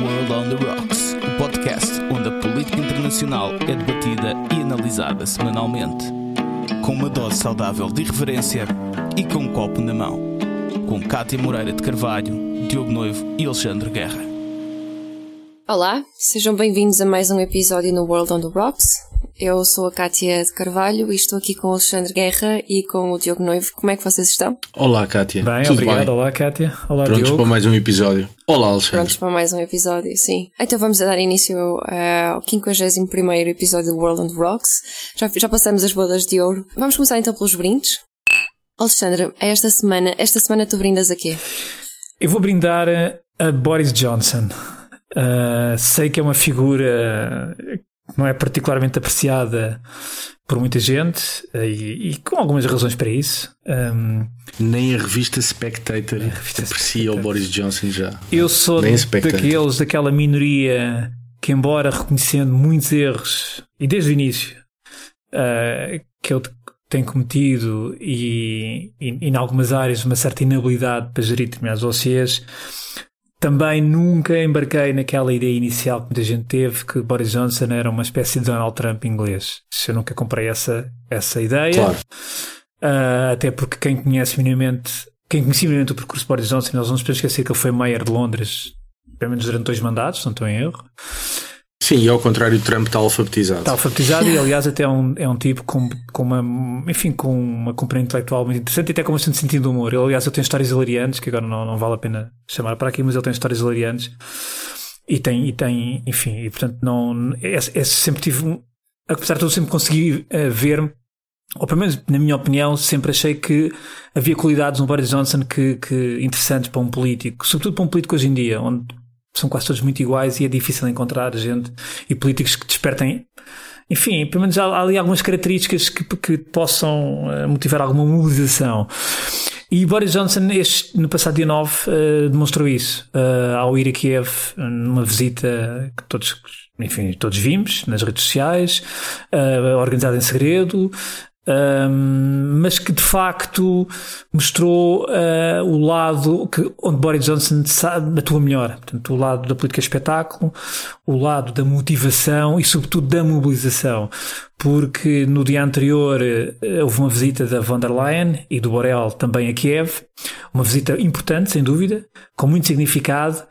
World on the Rocks, o podcast onde a política internacional é debatida e analisada semanalmente. Com uma dose saudável de irreverência e com um copo na mão. Com Cátia Moreira de Carvalho, Diogo Noivo e Alexandre Guerra. Olá, sejam bem-vindos a mais um episódio no World on the Rocks. Eu sou a Kátia de Carvalho e estou aqui com o Alexandre Guerra e com o Diogo Noivo. Como é que vocês estão? Olá, Kátia. Bem, Tudo obrigado. bem? Olá, Kátia. Olá, Prontos Diogo. para mais um episódio. Olá, Alexandre. Prontos para mais um episódio, sim. Então vamos a dar início uh, ao 51 episódio do World on the Rocks. Já, já passamos as bodas de ouro. Vamos começar então pelos brindes. Alexandre, esta semana, esta semana tu brindas a quê? Eu vou brindar a- Boris Johnson. Uh, sei que é uma figura não é particularmente apreciada por muita gente uh, e, e com algumas razões para isso. Um, Nem a revista Spectator revista aprecia Spectator. o Boris Johnson já. eu sou Nem daqueles, daquela minoria que, embora reconhecendo muitos erros, e desde o início, uh, que ele tem cometido e, e, e em algumas áreas uma certa inabilidade para gerir determinados dossiês, também nunca embarquei naquela ideia inicial que muita gente teve que Boris Johnson era uma espécie de Donald Trump inglês. Eu nunca comprei essa, essa ideia. Claro. Uh, até porque quem conhece minimamente, quem conhecia minimamente o percurso de Boris Johnson, nós não nos podemos esquecer que ele foi mayor de Londres, pelo menos durante dois mandatos, se não estou em erro. Sim, e ao contrário, Trump está alfabetizado. Está alfabetizado e, aliás, até é um, é um tipo com, com uma, enfim, com uma componente intelectual muito interessante e até com bastante sentido de humor. Ele, aliás, ele tem histórias hilariantes, que agora não, não vale a pena chamar para aqui, mas ele tem histórias hilariantes e tem, e tem enfim, e portanto, não, é, é sempre tive, um, apesar de tudo, sempre consegui uh, ver ou pelo menos na minha opinião, sempre achei que havia qualidades no Boris Johnson que, que interessantes para um político, sobretudo para um político hoje em dia, onde são quase todos muito iguais e é difícil encontrar gente e políticos que despertem. Enfim, pelo menos há, há ali algumas características que, que possam uh, motivar alguma mobilização. E Boris Johnson, este, no passado dia 9, uh, demonstrou isso uh, ao ir a Kiev numa visita que todos, enfim, todos vimos nas redes sociais, organizada em segredo, um, mas que de facto mostrou uh, o lado que, onde Boris Johnson sabe, atua melhor. Portanto, o lado da política espetáculo, o lado da motivação e, sobretudo, da mobilização. Porque no dia anterior uh, houve uma visita da von der Leyen e do Borrell também a Kiev, uma visita importante, sem dúvida, com muito significado.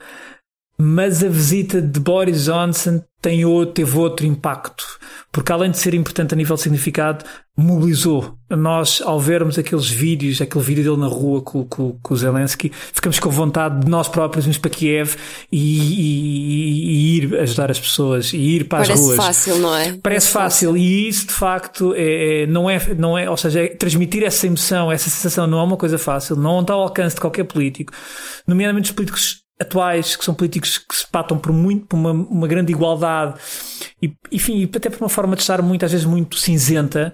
Mas a visita de Boris Johnson tem outro, teve outro impacto, porque além de ser importante a nível de significado, mobilizou. Nós, ao vermos aqueles vídeos, aquele vídeo dele na rua com, com, com o Zelensky, ficamos com vontade de nós próprios irmos para Kiev e, e, e, ir ajudar as pessoas e ir para Parece as ruas. Parece fácil, não é? Parece, Parece fácil. fácil e isso de facto é, não é, não é, ou seja, é transmitir essa emoção, essa sensação não é uma coisa fácil, não está ao alcance de qualquer político, nomeadamente os políticos atuais, que são políticos que se patam por muito, por uma, uma grande igualdade e, enfim, até por uma forma de estar muito, às vezes muito cinzenta.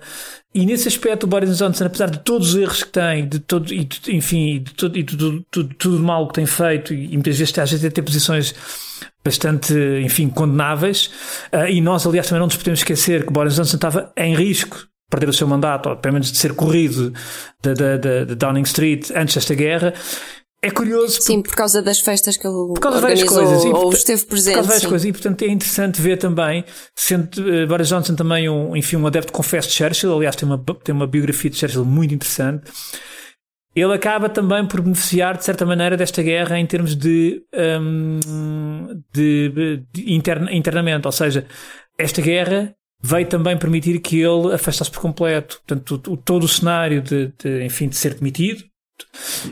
E nesse aspecto, o Boris Johnson, apesar de todos os erros que tem, de todo, e de, enfim, de todo, e de tudo, tudo, tudo mal que tem feito, e muitas vezes às vezes tem posições bastante, enfim, condenáveis, uh, e nós, aliás, também não nos podemos esquecer que Boris Johnson estava em risco de perder o seu mandato, ou pelo menos de ser corrido da Downing Street antes desta guerra. É curioso. Sim, por causa das festas que ele por causa organizou de várias coisas. E, ou esteve presente. Por causa de várias sim. coisas. E, portanto, é interessante ver também, sendo uh, Boris Johnson também um, enfim, um adepto confesso de Churchill, aliás, tem uma, tem uma biografia de Churchill muito interessante. Ele acaba também por beneficiar, de certa maneira, desta guerra em termos de, um, de, de interna, internamente. Ou seja, esta guerra veio também permitir que ele afastasse por completo. Portanto, o, o, todo o cenário de, de, enfim, de ser demitido,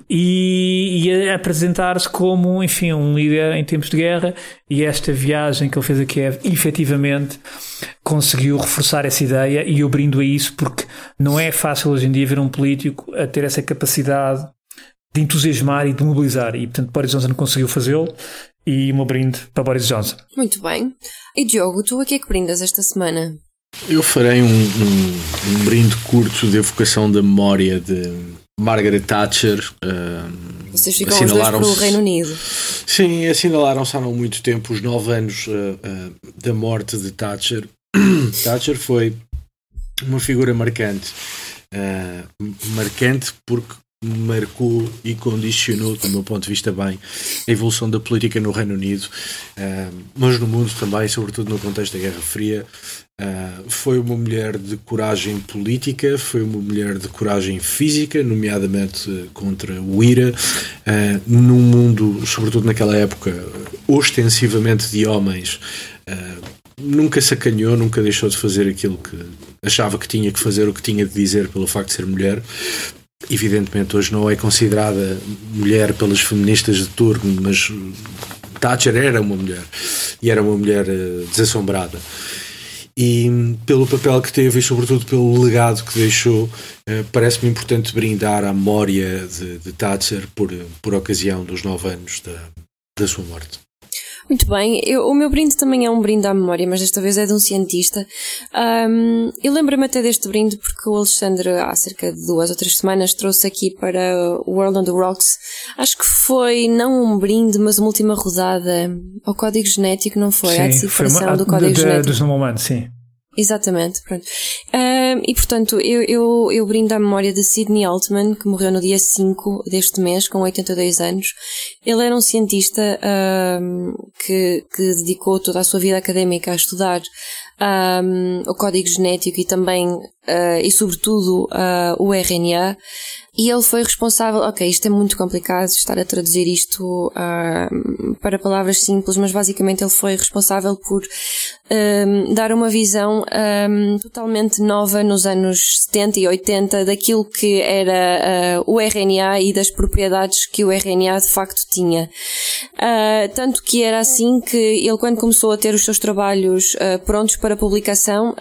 e, e apresentar-se como, enfim, um líder em tempos de guerra. E esta viagem que ele fez a Kiev, efetivamente, conseguiu reforçar essa ideia. E eu brindo a isso porque não é fácil hoje em dia ver um político a ter essa capacidade de entusiasmar e de mobilizar. E, portanto, Boris Johnson conseguiu fazê-lo. E o meu brinde para Boris Johnson. Muito bem. E Diogo, tu a que é que brindas esta semana? Eu farei um, um, um brinde curto de evocação da memória de Margaret Thatcher. Uh, Vocês ficam os dois pelo Reino Unido. Sim, assinalaram-se há não muito tempo os nove anos uh, uh, da morte de Thatcher. Thatcher foi uma figura marcante. marcante porque marcou e condicionou, do meu ponto de vista, bem a evolução da política no Reino Unido, mas no mundo também, sobretudo no contexto da Guerra Fria. Uh, foi uma mulher de coragem política, foi uma mulher de coragem física, nomeadamente contra o IRA, uh, num mundo, sobretudo naquela época, ostensivamente de homens. Uh, nunca sacaneou, nunca deixou de fazer aquilo que achava que tinha que fazer, o que tinha de dizer pelo facto de ser mulher. Evidentemente, hoje não é considerada mulher pelas feministas de turno, mas Thatcher era uma mulher e era uma mulher desassombrada e pelo papel que teve e sobretudo pelo legado que deixou, eh, parece-me importante brindar à memória de, de Thatcher por, por ocasião dos nove anos da, da sua morte. Muito bem, eu, o meu brinde também é um brinde à memória, mas desta vez é de um cientista. Um, eu lembro-me até deste brinde porque o Alexandre, há cerca de duas ou três semanas, trouxe aqui para o World on the Rocks. Acho que foi não um brinde, mas uma última rodada ao código genético, não foi? Sim, a decifração uma, do código de, genético. Dos humanos, sim. Exatamente, pronto. Um, e portanto, eu, eu, eu brindo à memória de Sidney Altman, que morreu no dia 5 deste mês, com 82 anos. Ele era um cientista um, que, que dedicou toda a sua vida académica a estudar um, o código genético e também, uh, e sobretudo, uh, o RNA. E ele foi responsável, ok, isto é muito complicado estar a traduzir isto uh, para palavras simples, mas basicamente ele foi responsável por um, dar uma visão um, totalmente nova nos anos 70 e 80 daquilo que era uh, o RNA e das propriedades que o RNA de facto tinha. Uh, tanto que era assim que ele, quando começou a ter os seus trabalhos prontos para publicação,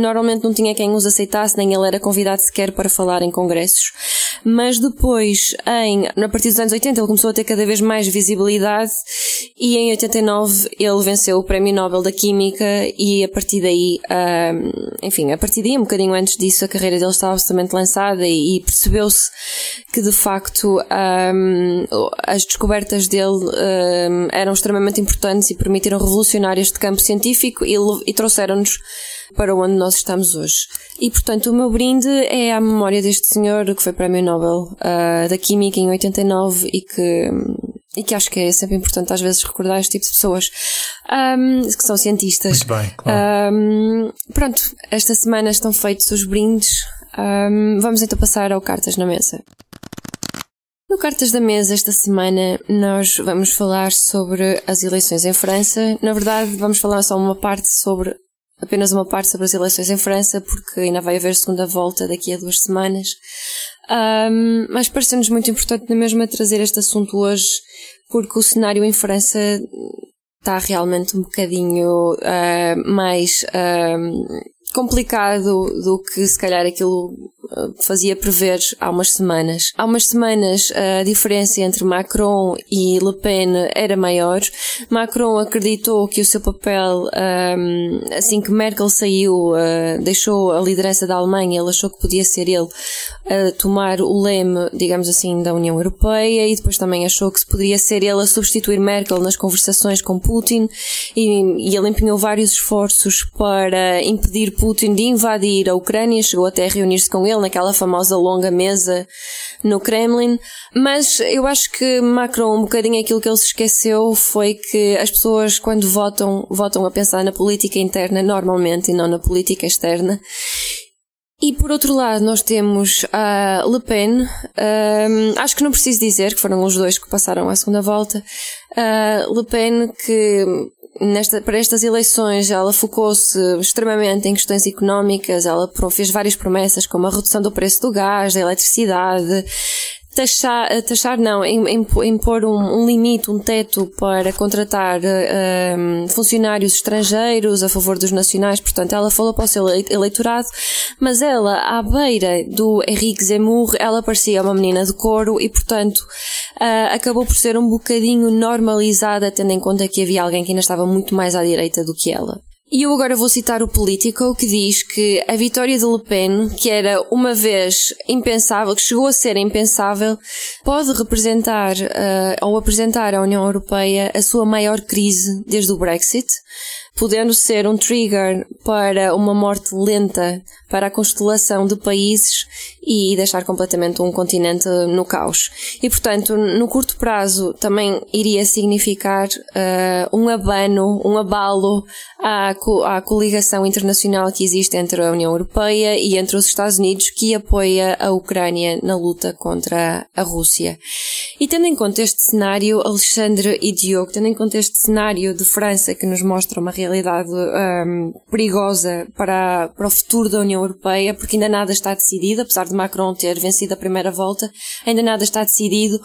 normalmente não tinha quem os aceitasse, nem ele era convidado sequer para falar em congressos. Mas depois, em, a partir dos anos 80, ele começou a ter cada vez mais visibilidade e em 89 ele venceu o Prémio Nobel da Química e a partir daí, um, enfim, a partir daí, um bocadinho antes disso, a carreira dele estava absolutamente lançada e, e percebeu-se que de facto um, as descobertas dele um, eram extremamente importantes e permitiram revolucionar este campo científico e, e trouxeram-nos para onde nós estamos hoje. E portanto, o meu brinde é à memória deste senhor que foi Prémio Nobel uh, da Química em 89 e que, e que acho que é sempre importante às vezes recordar este tipo de pessoas um, que são cientistas. Muito bem, claro. Um, pronto, esta semana estão feitos os brindes. Um, vamos então passar ao Cartas na Mesa. No Cartas da Mesa, esta semana, nós vamos falar sobre as eleições em França. Na verdade, vamos falar só uma parte sobre apenas uma parte sobre as eleições em França, porque ainda vai haver segunda volta daqui a duas semanas. Um, mas parece-nos muito importante na mesma trazer este assunto hoje, porque o cenário em França está realmente um bocadinho uh, mais uh, complicado do que se calhar aquilo uh, fazia prever há umas semanas. Há umas semanas a diferença entre Macron e Le Pen era maior. Macron acreditou que o seu papel, um, assim que Merkel saiu, uh, deixou a liderança da Alemanha, ele achou que podia ser ele a tomar o leme, digamos assim, da União Europeia e depois também achou que poderia ser ele a substituir Merkel nas conversações com Putin e, e ele empenhou vários esforços para impedir Putin de invadir a Ucrânia, chegou até a reunir-se com ele naquela famosa longa mesa no Kremlin, mas eu acho que Macron, um bocadinho aquilo que ele se esqueceu foi que as pessoas quando votam, votam a pensar na política interna normalmente e não na política externa. E por outro lado, nós temos a Le Pen. Um, acho que não preciso dizer que foram os dois que passaram a segunda volta. Uh, Le Pen, que nesta, para estas eleições ela focou-se extremamente em questões económicas, ela fez várias promessas como a redução do preço do gás, da eletricidade, taxar, eh, taxar não, impor um, um limite, um teto para contratar um, funcionários estrangeiros a favor dos nacionais, portanto ela falou para o seu eleitorado, mas ela, à beira do Henrique Zemmour, ela parecia uma menina de couro e, portanto, uh, acabou por ser um bocadinho normalizada, tendo em conta que havia alguém que ainda estava muito mais à direita do que ela. E eu agora vou citar o Politico que diz que a vitória de Le Pen, que era uma vez impensável, que chegou a ser impensável, pode representar uh, ou apresentar à União Europeia a sua maior crise desde o Brexit. Podendo ser um trigger para uma morte lenta para a constelação de países e deixar completamente um continente no caos. E portanto, no curto prazo também iria significar uh, um abano, um abalo à, co à coligação internacional que existe entre a União Europeia e entre os Estados Unidos que apoia a Ucrânia na luta contra a Rússia. E tendo em conta este cenário, Alexandre e Diogo, tendo em conta este cenário de França que nos mostra uma realidade um, perigosa para, para o futuro da União Europeia, porque ainda nada está decidido, apesar de Macron ter vencido a primeira volta, ainda nada está decidido.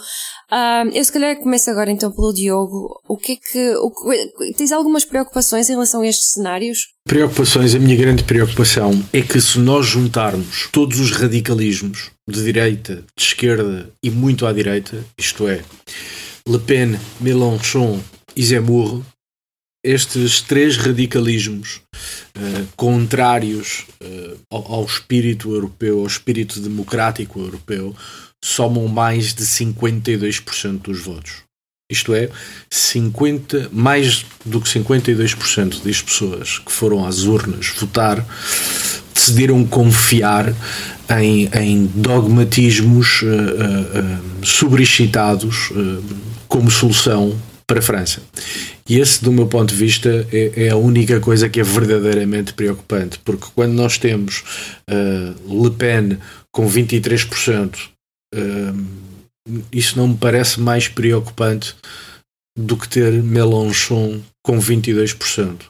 Um, eu se calhar começo agora então pelo Diogo. O que é que. O, tens algumas preocupações em relação a estes cenários? Preocupações, a minha grande preocupação é que se nós juntarmos todos os radicalismos de direita, de esquerda e muito à direita, isto é, Le Pen, Mélenchon e Zemmour, estes três radicalismos uh, contrários uh, ao, ao, espírito europeu, ao espírito democrático europeu, somam mais de 52% dos votos. Isto é, 50, mais do que 52% das pessoas que foram às urnas votar decidiram confiar em, em dogmatismos uh, uh, sobreexcitados como solução para a França. E esse, do meu ponto de vista, é, é, a única coisa que é verdadeiramente preocupante, porque quando nós temos uh, Le Pen com 23%, uh, isso não me parece mais preocupante do que ter Mélenchon com 22%.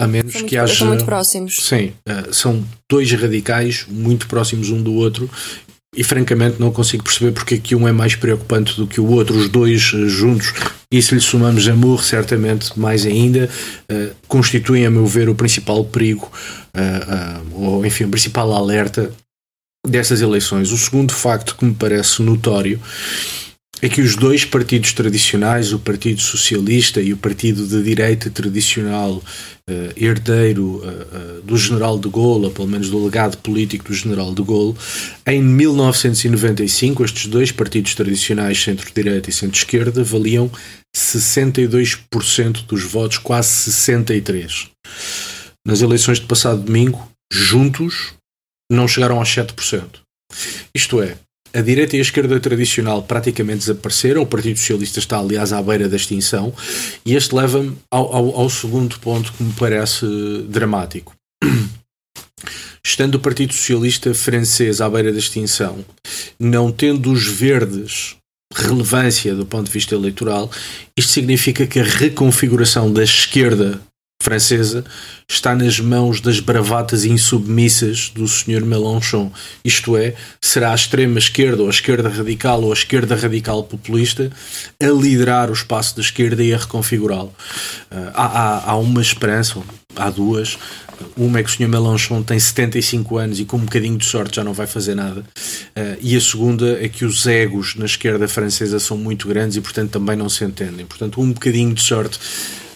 A menos que haja. São muito próximos. Sim, uh, são dois radicais muito próximos um do outro e francamente não consigo perceber porque é que um é mais preocupante do que o outro, os dois uh, juntos. E se lhe somamos amor, certamente mais ainda, uh, constituem, a meu ver, o principal perigo, ou enfim, o principal alerta dessas eleições. O segundo facto que me parece notório é que os dois partidos tradicionais, o Partido Socialista e o Partido de Direita tradicional, uh, herdeiro uh, uh, do General de Gaulle, ou pelo menos do legado político do General de Gaulle, em 1995, estes dois partidos tradicionais, centro-direita e centro-esquerda, valiam 62% dos votos, quase 63%. Nas eleições de passado domingo, juntos, não chegaram aos 7%. Isto é, a direita e a esquerda tradicional praticamente desapareceram, o Partido Socialista está, aliás, à beira da extinção, e este leva-me ao, ao, ao segundo ponto que me parece dramático. Estando o Partido Socialista francês à beira da extinção, não tendo os verdes relevância do ponto de vista eleitoral, isto significa que a reconfiguração da esquerda francesa está nas mãos das bravatas insubmissas do Sr. Mélenchon. Isto é, será a extrema esquerda ou a esquerda radical ou a esquerda radical populista a liderar o espaço da esquerda e a reconfigurá-lo. Uh, há, há, há uma esperança, há duas. Uma é que o Sr. Mélenchon tem 75 anos e com um bocadinho de sorte já não vai fazer nada. Uh, e a segunda é que os egos na esquerda francesa são muito grandes e, portanto, também não se entendem. Portanto, um bocadinho de sorte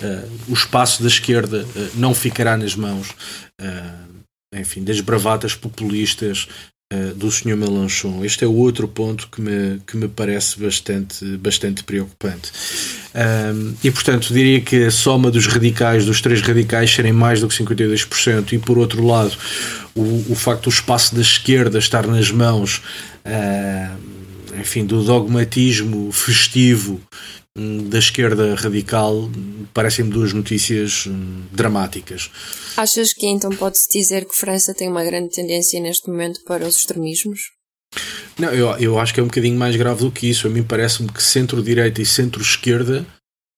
uh, o espaço da esquerda uh, não ficará nas mãos, enfim, das bravatas populistas do Sr. Melanchon. Este é outro ponto que me, que me parece bastante, bastante preocupante. E, portanto, diria que a soma dos radicais, dos três radicais, serem mais do que 52%, e, por outro lado, o, o facto do espaço da esquerda estar nas mãos enfim, do dogmatismo festivo Hum, da esquerda radical parecem-me duas notícias hum, dramáticas. Achas que então pode-se dizer que França tem uma grande tendência neste momento para os extremismos? Não, eu, eu acho que é um bocadinho mais grave do que isso. A mim parece-me que centro-direita e centro-esquerda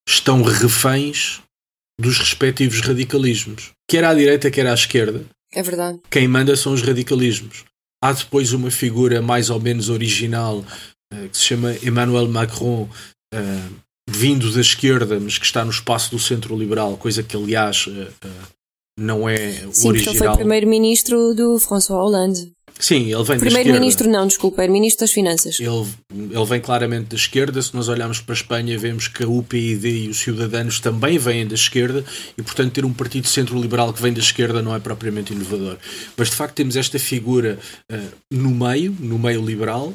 estão reféns dos respectivos radicalismos. Quer à direita, quer à esquerda. É verdade. Quem manda são os radicalismos. Há depois uma figura mais ou menos original uh, que se chama Emmanuel Macron, uh, vindo da esquerda, mas que está no espaço do centro liberal, coisa que aliás uh, não é Sim, original. Sim, ele foi primeiro-ministro do François Hollande. Sim, ele vem Primeiro-ministro não, desculpa, é ministro das Finanças. Ele, ele vem claramente da esquerda. Se nós olharmos para a Espanha, vemos que a UPyD e os Ciudadanos também vêm da esquerda e, portanto, ter um partido centro-liberal que vem da esquerda não é propriamente inovador. Mas, de facto, temos esta figura uh, no meio, no meio liberal,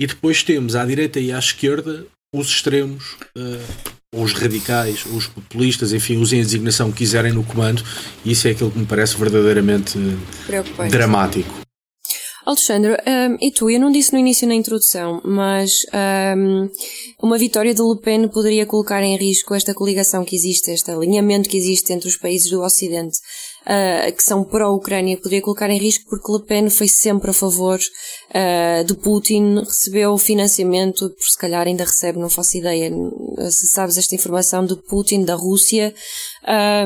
e depois temos à direita e à esquerda os extremos, uh, ou os radicais, ou os populistas, enfim, usem a designação que quiserem no comando, e isso é aquilo que me parece verdadeiramente dramático. Alexandre, um, e tu, eu não disse no início na introdução, mas um, uma vitória de Le Pen poderia colocar em risco esta coligação que existe, este alinhamento que existe entre os países do Ocidente uh, que são pró-Ucrânia poderia colocar em risco porque Le Pen foi sempre a favor uh, de Putin, recebeu financiamento, por se calhar ainda recebe, não faço ideia, se sabes esta informação, de Putin, da Rússia,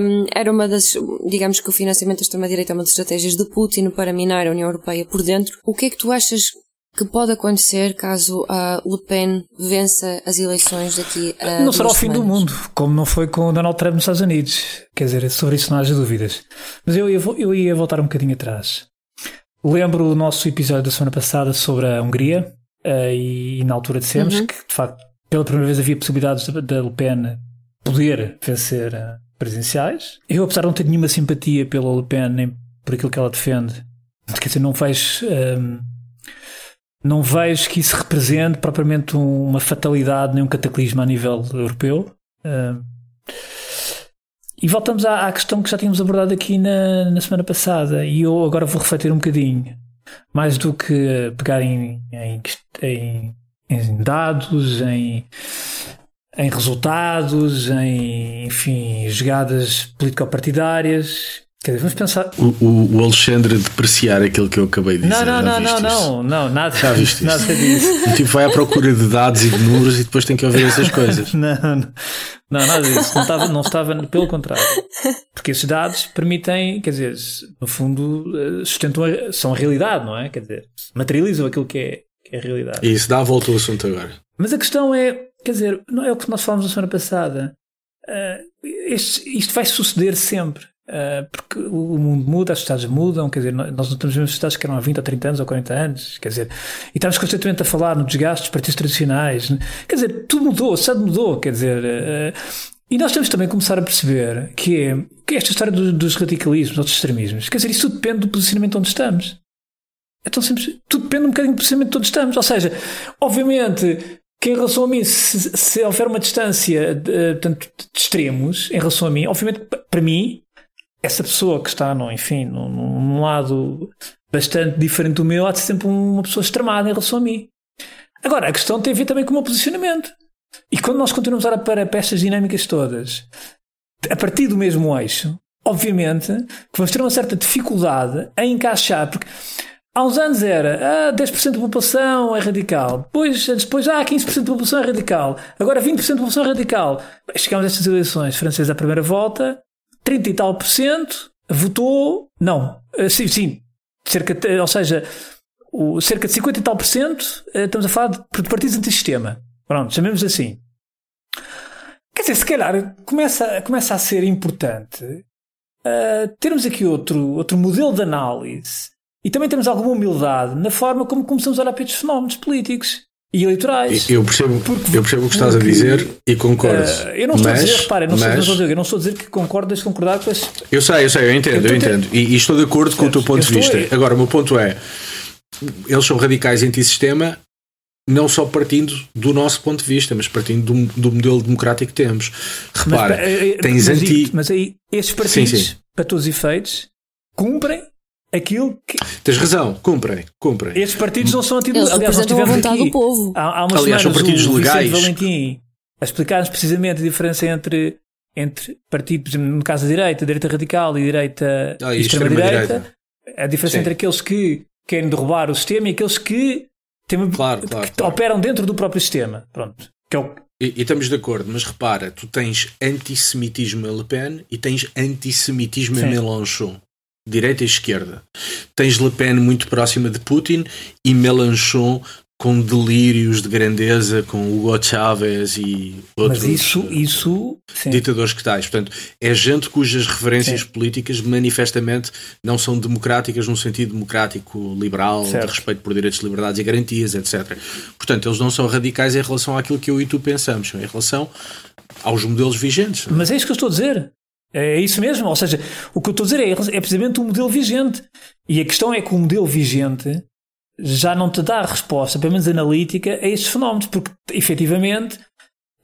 um, era uma das, digamos que o financiamento da extrema-direita é uma das estratégias de Putin para minar a União Europeia por dentro. O que é que tu achas que pode acontecer caso a Le Pen vença as eleições daqui a. Não será o fim semanas. do mundo, como não foi com o Donald Trump nos Estados Unidos. Quer dizer, sobre isso não haja dúvidas. Mas eu ia, eu ia voltar um bocadinho atrás. Lembro o nosso episódio da semana passada sobre a Hungria uh, e, na altura dissemos uhum. que, de facto, pela primeira vez havia possibilidades da Le Pen poder vencer uh, presidenciais. Eu, apesar de não ter nenhuma simpatia pela Le Pen nem por aquilo que ela defende, quer dizer, não faz. Um, não vejo que isso represente propriamente uma fatalidade nem um cataclismo a nível europeu. E voltamos à, à, questão que já tínhamos abordado aqui na, na, semana passada, e eu agora vou refletir um bocadinho. Mais do que pegar em, em, em, em dados, em, em resultados, em enfim, jogadas político-partidárias, Quer dizer, vamos pensar. O, o, o, Alexandre depreciar aquilo que eu acabei de dizer. Não, não, não, não, não, não, nada, Já viste nada disso. O tipo vai à procura de dados e de números e depois tem que ouvir essas coisas. não, não, não, nada disso. Não estava, não estava, pelo contrário. Porque esses dados permitem, quer dizer, no fundo, eh, sustentam, a, são a realidade, não é? Quer dizer, materializam aquilo que é, que é a realidade. E isso dá a volta ao assunto agora. Mas a questão é, quer dizer, não é o que nós falamos na semana passada. Uh, este, isto vai suceder sempre. Uh, porque o mundo muda, as cidades mudam, quer dizer, nós não estamos mesmo cidades que eram há 20 ou 30 anos ou 40 anos, quer dizer, e estamos constantemente a falar no desgaste dos partidos tradicionais, quer dizer, tudo mudou, a sociedade mudou, quer dizer, uh, e nós temos também que começar a perceber que é, que é esta história dos, dos radicalismos ou dos extremismos, quer dizer, isso tudo depende do posicionamento onde estamos. É tão simples, tudo depende um bocadinho do posicionamento onde estamos, ou seja, obviamente que em relação a mim, se, se houver uma distância de, de, de extremos em relação a mim, obviamente para mim essa pessoa que está, no, enfim, num, lado bastante diferente do meu, há de ser sempre uma pessoa extremada em relação a mim. Agora, a questão tem a ver também com o meu posicionamento. E quando nós continuamos a olhar para, para estas dinâmicas todas, a partir do mesmo eixo, obviamente que vamos ter uma certa dificuldade em encaixar, porque há uns anos era ah, 10% da população é radical, depois, depois ah, 15% da população é radical, agora 20% da população é radical. Chegamos a estas eleições francesas à primeira volta, 30 e tal por cento votou não. Eh, sim, sim. Cerca de, ou seja, o, cerca de 50 e tal por cento eh, estamos a falar de, de partidos antissistema. Pronto, chamemos assim. Quer dizer, se calhar começa, começa a ser importante uh, termos aqui outro, outro modelo de análise e também temos alguma humildade na forma como começamos a olhar para estes fenómenos políticos e eleitorais. Eu percebo, porque, eu percebo o que estás porque, a dizer e concordo. Uh, eu não estou mas, a dizer, repara, não, mas, não estou eu não estou a dizer que concordo, deixe concordar com as. Eu sei, eu sei, eu entendo, eu, eu entendo. E, e, estou de acordo com o teu ponto de vista. A... Agora, o meu ponto é: eles são radicais anti-sistema, não só partindo do nosso ponto de vista, mas partindo do, do modelo democrático que temos. Repara, mas, eh, eh, tens mas, anti. Mas aí, estes partidos, sim, sim. para todos os efeitos, cumprem aquilo que. Tens razão, cumprem, cumprem. Estes partidos não são anti Eles Aliás, nós tivemos a vontade aqui, do povo. Há, há umas Aliás, são partidos o legais. Valentim a explicar-nos precisamente a diferença entre, entre partidos, no caso da direita, direita radical e direita ah, e extrema-direita. A diferença Sim. entre aqueles que querem derrubar o sistema e aqueles que, têm, claro, claro, que claro. operam dentro do próprio sistema. Pronto. Que é o, e, e, estamos de acordo, mas repara, tu tens antissemitismo a Le Pen e tens antissemitismo Sim. a Mélenchon direita e esquerda. Tens Le Pen muito próxima de Putin e Mélenchon com delírios de grandeza com Hugo Chávez e outros Mas isso, isso ditadores que tais. Portanto, é gente cujas referências sim. políticas manifestamente não são democráticas num sentido democrático, liberal, certo. de respeito por direitos, liberdades e garantias, etc. Portanto, eles não são radicais em relação àquilo que eu e tu pensamos, em relação aos modelos vigentes. Mas é isso que eu estou a dizer. É isso mesmo, ou seja, o que eu estou a dizer é, é precisamente o modelo vigente. E a questão é que o modelo vigente já não te dá resposta, pelo menos analítica, a estes fenómenos, porque efetivamente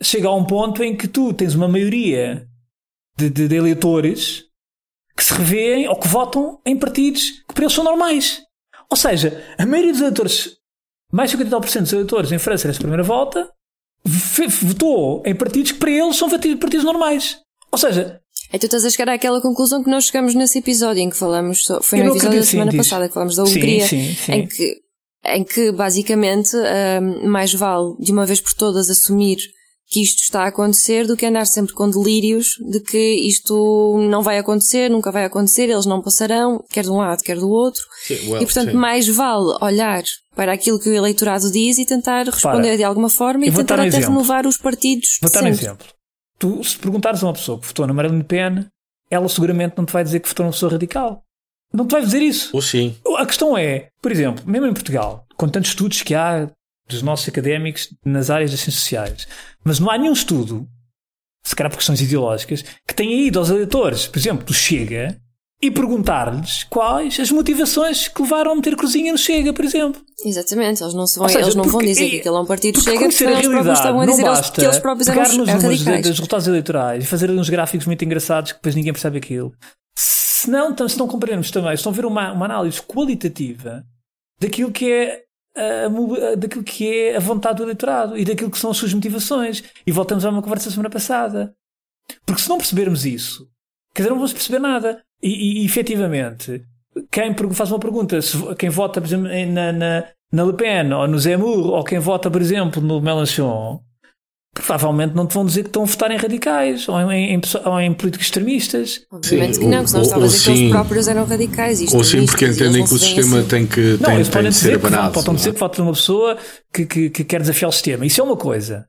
chega a um ponto em que tu tens uma maioria de, de, de eleitores que se revêem ou que votam em partidos que para eles são normais. Ou seja, a maioria dos eleitores, mais de 50% dos eleitores em França nessa primeira volta, votou em partidos que para eles são partidos normais. Ou seja, Tu estás a chegar àquela conclusão que nós chegamos nesse episódio em que falamos, foi no episódio da semana sim, passada que falamos da Hungria, sim, sim, em que em que basicamente um, mais vale de uma vez por todas assumir que isto está a acontecer do que andar sempre com delírios de que isto não vai acontecer, nunca vai acontecer, eles não passarão, quer de um lado, quer do outro. Sim, well, e portanto, sim. mais vale olhar para aquilo que o eleitorado diz e tentar responder para. de alguma forma e tentar até exemplo. renovar os partidos. Vou dar um exemplo. Tu, se perguntares a uma pessoa que votou na Marine Le Pen, ela seguramente não te vai dizer que votou numa pessoa radical. Não te vai dizer isso. Ou sim. A questão é, por exemplo, mesmo em Portugal, com tantos estudos que há dos nossos académicos nas áreas das ciências sociais. Mas não há nenhum estudo, se calhar por questões ideológicas, que tenha ido aos eleitores, por exemplo, do Chega, e perguntar-lhes quais as motivações que levaram a meter cruzinha no Chega, por exemplo. Exatamente, eles não, seja, eles não porque, vão dizer que aquele é um partido Chega, porque eles próprios estavam a dizer que eles próprios eram nos radicais. dos resultados eleitorais e fazer uns gráficos muito engraçados que depois ninguém percebe aquilo. Se não, se não compreendemos também, se não ver uma, uma análise qualitativa daquilo que é a, daquilo que é a vontade do eleitorado e daquilo que são as suas motivações. E voltamos a uma conversa da semana passada. Porque se não percebermos isso, quer dizer, não vamos perceber nada. E, e, efetivamente, quem faz uma pergunta, se, quem vota, por exemplo, na, na, na Le Pen ou no Zemmour, ou quem vota, por exemplo, no Mélenchon, provavelmente não te vão dizer que estão a votar em radicais ou em, em, ou em políticos extremistas. Obviamente sim, que não, que senão estavam a dizer sim, que eles próprios eram radicais. Ou sim, porque entendem que o sistema assim. tem que, não, tem, tem de ser abanado. Podem dizer que votam numa pessoa que, que, que, quer desafiar o sistema. Isso é uma coisa.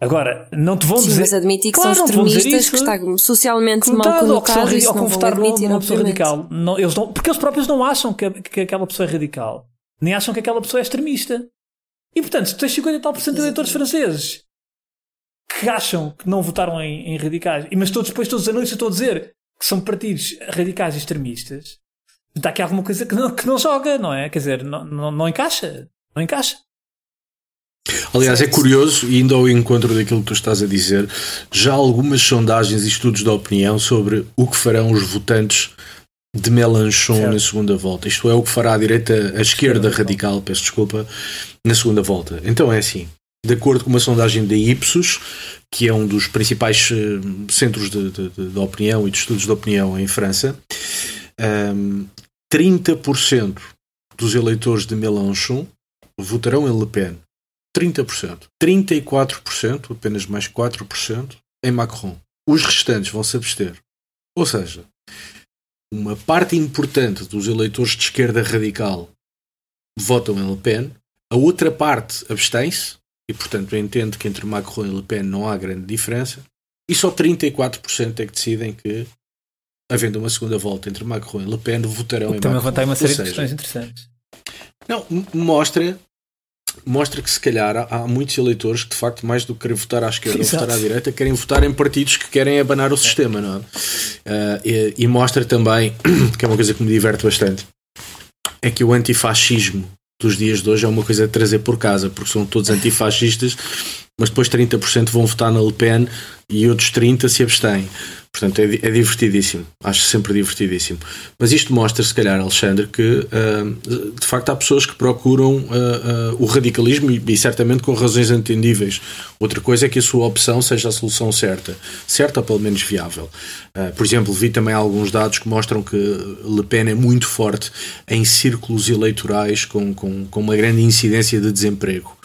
Agora, não te vão sim, dizer. Mas admitir que claro, são extremistas, que está socialmente mal colocado, ou que, são, votar numa pessoa radical. Não, eles não, porque eles próprios não acham que, que aquela pessoa é radical. Nem acham que aquela pessoa é extremista. E portanto, se tens 50 e tal por cento de eleitores franceses que acham que não votaram em, em radicais, mas todos, depois todos os analistas estão a dizer que são partidos radicais e extremistas, está aqui alguma coisa que não, que não joga, não é? Quer dizer, não, não, não encaixa. Não encaixa. Aliás, é curioso, indo ao encontro daquilo que tu estás a dizer, já algumas sondagens e estudos de opinião sobre o que farão os votantes de Mélenchon certo. na segunda volta. Isto é, o que fará a direita, a esquerda radical, peço desculpa, na segunda volta. Então é assim: de acordo com uma sondagem da Ipsos, que é um dos principais uh, centros de, de, de, opinião e de estudos de opinião em França, um, ehm, 30% dos eleitores de Mélenchon votarão em Le Pen. 30%. 34%, apenas mais 4%, em Macron. Os restantes vão se abster. Ou seja, uma parte importante dos eleitores de esquerda radical votam em Le Pen, a outra parte abstém-se, e portanto entendo que entre Macron e Le Pen não há grande diferença, e só 34% é que decidem que, havendo uma segunda volta entre Macron e Le Pen, votarão em Macron. Também uma série seja, de questões interessantes. Não, mostra mostra que se calhar há, muitos eleitores que de facto mais do que querem votar à esquerda Exato. ou votar à direita querem votar em partidos que querem abanar o sistema não é? Uh, e, e, mostra também que é uma coisa que me diverte bastante é que o antifascismo dos dias de hoje é uma coisa a trazer por casa, porque são todos antifascistas, mas depois 30% vão votar na Le Pen e outros 30% se abstêm. Portanto, é, é divertidíssimo. Acho sempre divertidíssimo. Mas isto mostra, se calhar, Alexandre, que uh, de facto há pessoas que procuram uh, uh, o radicalismo e, e, certamente com razões entendíveis. Outra coisa é que a sua opção seja a solução certa. Certa ou pelo menos viável. por exemplo, vi também alguns dados que mostram que Le Pen é muito forte em círculos eleitorais com, com, com uma grande incidência de desemprego.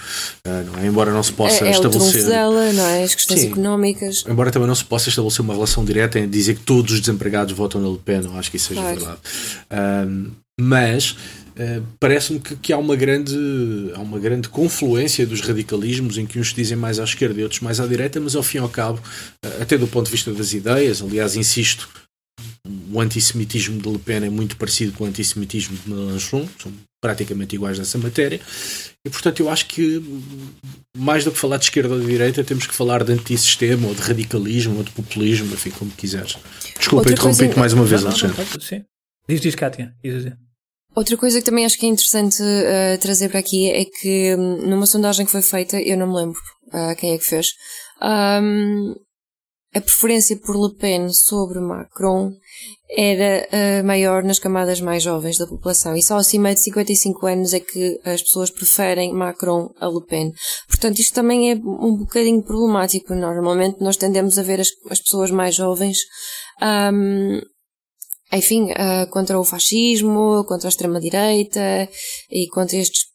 Não é? Embora não se possa é, é estabelecer. O dela, não é? As questões Sim. económicas. Embora também não se possa estabelecer uma relação direta em dizer que todos os desempregados votam na Le Pen, não acho que isso seja claro. verdade. Um, mas uh, parece-me que, que, há, uma grande, há uma grande confluência dos radicalismos em que uns dizem mais à esquerda e outros mais à direita, mas ao fim e ao cabo, uh, até do ponto de vista das ideias, aliás, insisto, o antissemitismo de Le Pen é muito parecido com o antissemitismo de Mélenchon, são praticamente iguais nessa matéria, e portanto eu acho que mais do que falar de esquerda ou de direita, temos que falar de antissistema, ou de radicalismo, ou de populismo, enfim, como quiseres. Desculpa, interrompi-te mais uma vez, Alexandre. Sim. Diz, diz, Kátia. Diz, diz. Outra coisa que também acho que é interessante uh, trazer para aqui é que um, numa sondagem que foi feita, eu não me lembro uh, quem é que fez, um, a preferência por Le Pen sobre Macron era uh, maior nas camadas mais jovens da população e só acima de 55 anos é que as pessoas preferem Macron a Le Pen. Portanto, isto também é um bocadinho problemático. Normalmente nós tendemos a ver as, as pessoas mais jovens um, enfim, uh, contra o fascismo, contra a extrema-direita e contra estes,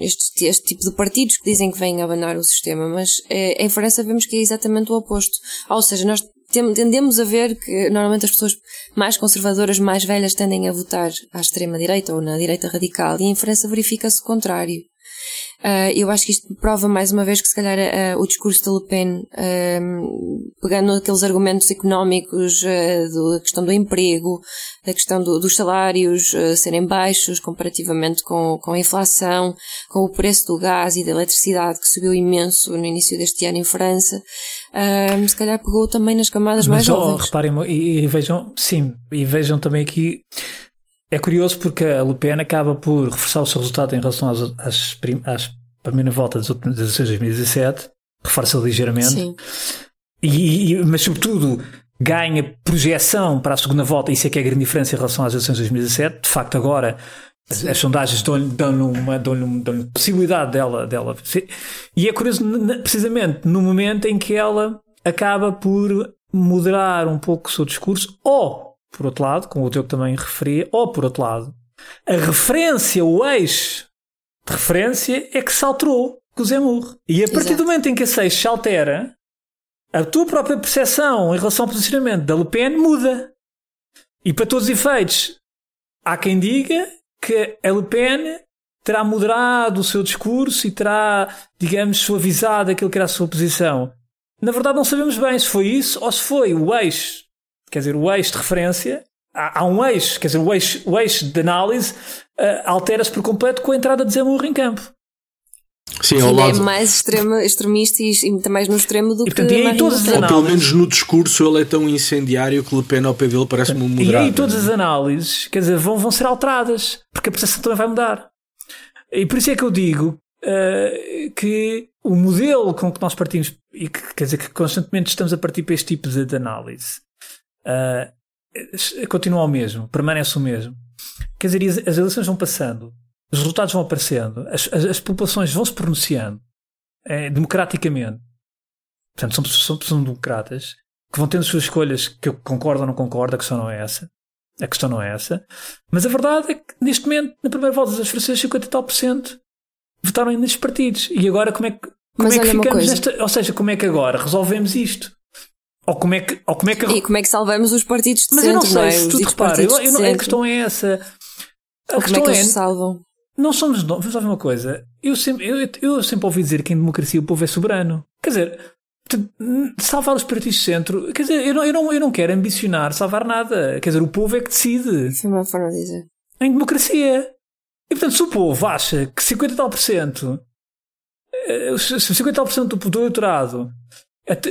estes, este tipo de partidos que dizem que vêm abanar o sistema. Mas eh, em França vemos que é exatamente o oposto. Ou seja, nós tendemos a ver que normalmente as pessoas mais conservadoras, mais velhas, tendem a votar à extrema-direita ou na direita radical e em França verifica-se o contrário. Uh, eu acho que isto prova mais uma vez que se calhar uh, o discurso de Le Pen, uh, pegando aqueles argumentos económicos da questão do emprego, da questão do, dos salários serem baixos comparativamente com, com a inflação, com o preço do gás e da eletricidade que subiu imenso no início deste ano em França, se calhar pegou também nas camadas Mas, mais oh, jovens. Reparem, e, e vejam, sim, e vejam também aqui é curioso porque a Le Pen acaba por reforçar o seu resultado em relação às, às, às primeira volta das eleições de 2017, reforça ligeiramente, Sim. E, e, mas sobretudo ganha projeção para a segunda volta, isso é que é a grande diferença em relação às eleições de 2017. De facto, agora as, as sondagens dão-lhe dão uma, dão dão possibilidade dela, dela. E é curioso, precisamente no momento em que ela acaba por moderar um pouco o seu discurso, ou por outro lado, como o Diogo também referia, ou por outro lado, a referência, o eixo de referência é que se alterou com o Zemmour. E a partir Exato. do momento em que esse eixo se altera, a tua própria percepção em relação ao posicionamento da Le Pen muda. E para todos os efeitos, há quem diga que a Le Pen terá moderado o seu discurso e terá, digamos, suavizado aquilo que era a sua posição. Na verdade, não sabemos bem se foi isso ou se foi o eixo quer dizer, o eixo de referência, há, há um eixo, quer dizer, o eixo, o eixo de análise uh, altera-se por completo com a entrada de Zemmour em campo. Sim, ao lado. é mais extrema, extremista e, e mais no extremo do e, portanto, que e aí todas as análises... Ou pelo menos no discurso ele é tão incendiário que Le Pen ao pé dele parece-me um moderado. E aí todas as análises, quer dizer, vão, vão ser alteradas, porque a percepção também vai mudar. E por isso é que eu digo uh, que o modelo com que nós partimos, e que quer dizer que constantemente estamos a partir para este tipo de, de análise, uh, continua o mesmo, permanece o mesmo. Quer dizer, as eleições vão passando, os resultados vão aparecendo, as, as, as populações vão se pronunciando é, democraticamente. Portanto, são, são, são democratas que vão tendo suas escolhas que eu concordo ou não concordo, a questão não é essa. A questão não é essa. Mas a verdade é que, neste momento, na primeira volta das francesas, 50 e tal por cento votaram nestes partidos. E agora, como é que, como é que ficamos nesta. Ou seja, como é que agora resolvemos isto? Ou como é que, ou como é que... E como é que salvamos os partidos de Mas centro, eu não sei não é? se tu repara, eu, eu não, a questão é essa. A ou questão como é que eles é, salvam? Não somos nós, vamos ver uma coisa. Eu sempre, eu, eu sempre ouvi dizer que em democracia o povo é soberano. Quer dizer, salvar os partidos de centro, quer dizer, eu não, eu, não, eu não quero ambicionar salvar nada. Quer dizer, o povo é que decide. Foi uma forma de dizer. Em democracia. E portanto, se o povo acha que 50 tal por cento, eh, se 50 tal por cento do eleitorado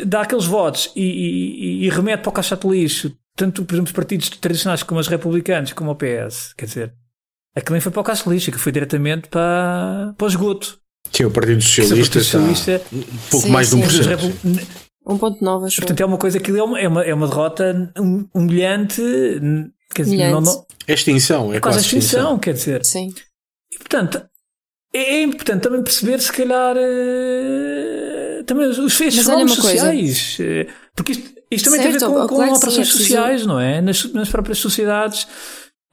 dá aqueles votos e, e, e, remete para o caixote de lixo, tanto, por exemplo, os partidos tradicionais como os republicanos, como o PS. Quer dizer, aquilo nem foi para o caixote de lixo, que foi diretamente para, para o esgoto. Sim, o Partido Socialista, o Partido Socialista um pouco sim, mais de 1%. Um ponto nove, acho. Portanto, é uma coisa que é uma, é uma, é uma derrota humilhante. Quer dizer, humilhante. Não, não, é extinção, é, é quase extinção, extinção, quer dizer. Sim. E, portanto, é, é importante também perceber, se calhar, uh, também os fenómenos sociais. Uh, porque isto, isto também certo, tem a ver com, com claro alterações sim, é sociais, não é? Nas, nas próprias sociedades.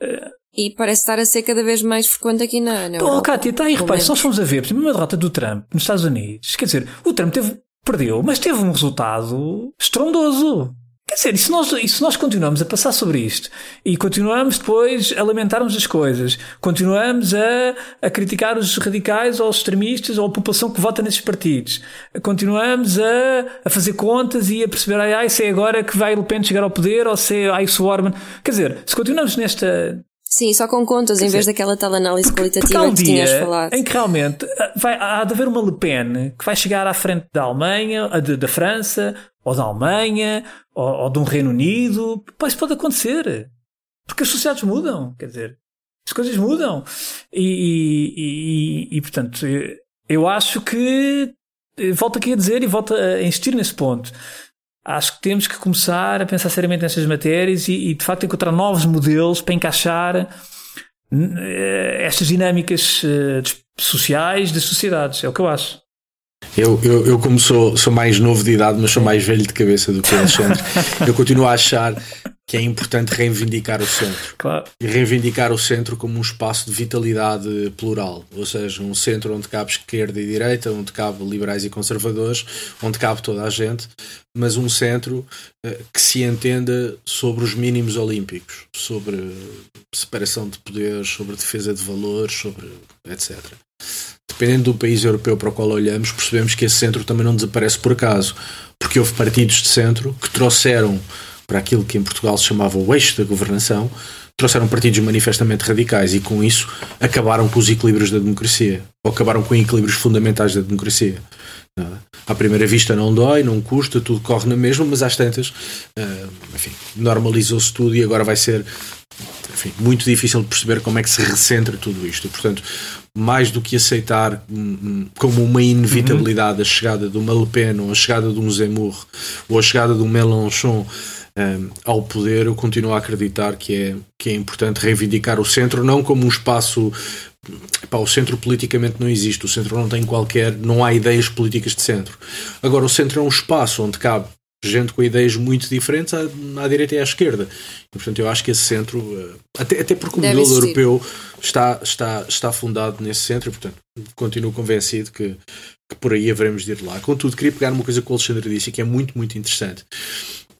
Uh, e parece estar a ser cada vez mais frequente aqui na, na Europa. Oh, Kátia, está aí, repare, se nós fomos a ver, por exemplo, uma derrota do Trump nos Estados Unidos, quer dizer, o Trump teve, perdeu, mas teve um resultado estrondoso. Quer dizer, e se, nós, e se nós continuamos a passar sobre isto e continuamos depois a lamentarmos as coisas, continuamos a, a criticar os radicais ou os extremistas ou a população que vota nesses partidos, continuamos a, a fazer contas e a perceber, ai, ai, se é agora que vai Le Pen chegar ao poder ou se é, ai, Orban. Quer dizer, se continuamos nesta, Sim, só com contas, em vez daquela tal análise qualitativa porque que tinhas falado. Em que realmente vai, há de haver uma Le Pen que vai chegar à frente da Alemanha, de, da França, ou da Alemanha, ou, ou de um Reino Unido. Pá, isso pode acontecer. Porque as sociedades mudam, quer dizer, as coisas mudam. E, e, e, e portanto, eu acho que volto aqui a dizer e volto a insistir nesse ponto. Acho que temos que começar a pensar seriamente nestas matérias e, e de facto encontrar novos modelos para encaixar estas dinâmicas sociais das sociedades. É o que eu acho. Eu, eu, eu, como sou, sou mais novo de idade, mas sou mais velho de cabeça do que o Alexandre, eu continuo a achar que é importante reivindicar o centro. Claro. E reivindicar o centro como um espaço de vitalidade plural. Ou seja, um centro onde cabe esquerda e direita, onde cabe liberais e conservadores, onde cabe toda a gente, mas um centro uh, que se entenda sobre os mínimos olímpicos, sobre separação de poderes, sobre defesa de valores, sobre etc. Dependendo do país europeu para o qual olhamos, percebemos que esse centro também não desaparece por acaso, porque houve partidos de centro que trouxeram para aquilo que em Portugal se chamava o eixo da governação, trouxeram partidos manifestamente radicais e com isso acabaram com os equilíbrios da democracia, ou acabaram com equilíbrios fundamentais da democracia. À primeira vista não dói, não custa, tudo corre na mesma, mas às tantas, uh, enfim, normalizou-se tudo e agora vai ser enfim, muito difícil de perceber como é que se recentra tudo isto. Portanto, mais do que aceitar hum, hum, como uma inevitabilidade a chegada de uma Le Pen ou a chegada de um Zemmour ou a chegada de um Mélenchon um, ao poder, eu continuo a acreditar que é, que é importante reivindicar o centro, não como um espaço. O centro politicamente não existe, o centro não tem qualquer. não há ideias políticas de centro. Agora, o centro é um espaço onde cabe gente com ideias muito diferentes à, à, direita e à esquerda. E, portanto, eu acho que esse centro, eh, até, até porque o Deve modelo existir. europeu está, está, está fundado nesse centro, e, portanto, continuo convencido que, que por aí haveremos de ir lá. Contudo, queria pegar uma coisa que o Alexandre disse que é muito, muito interessante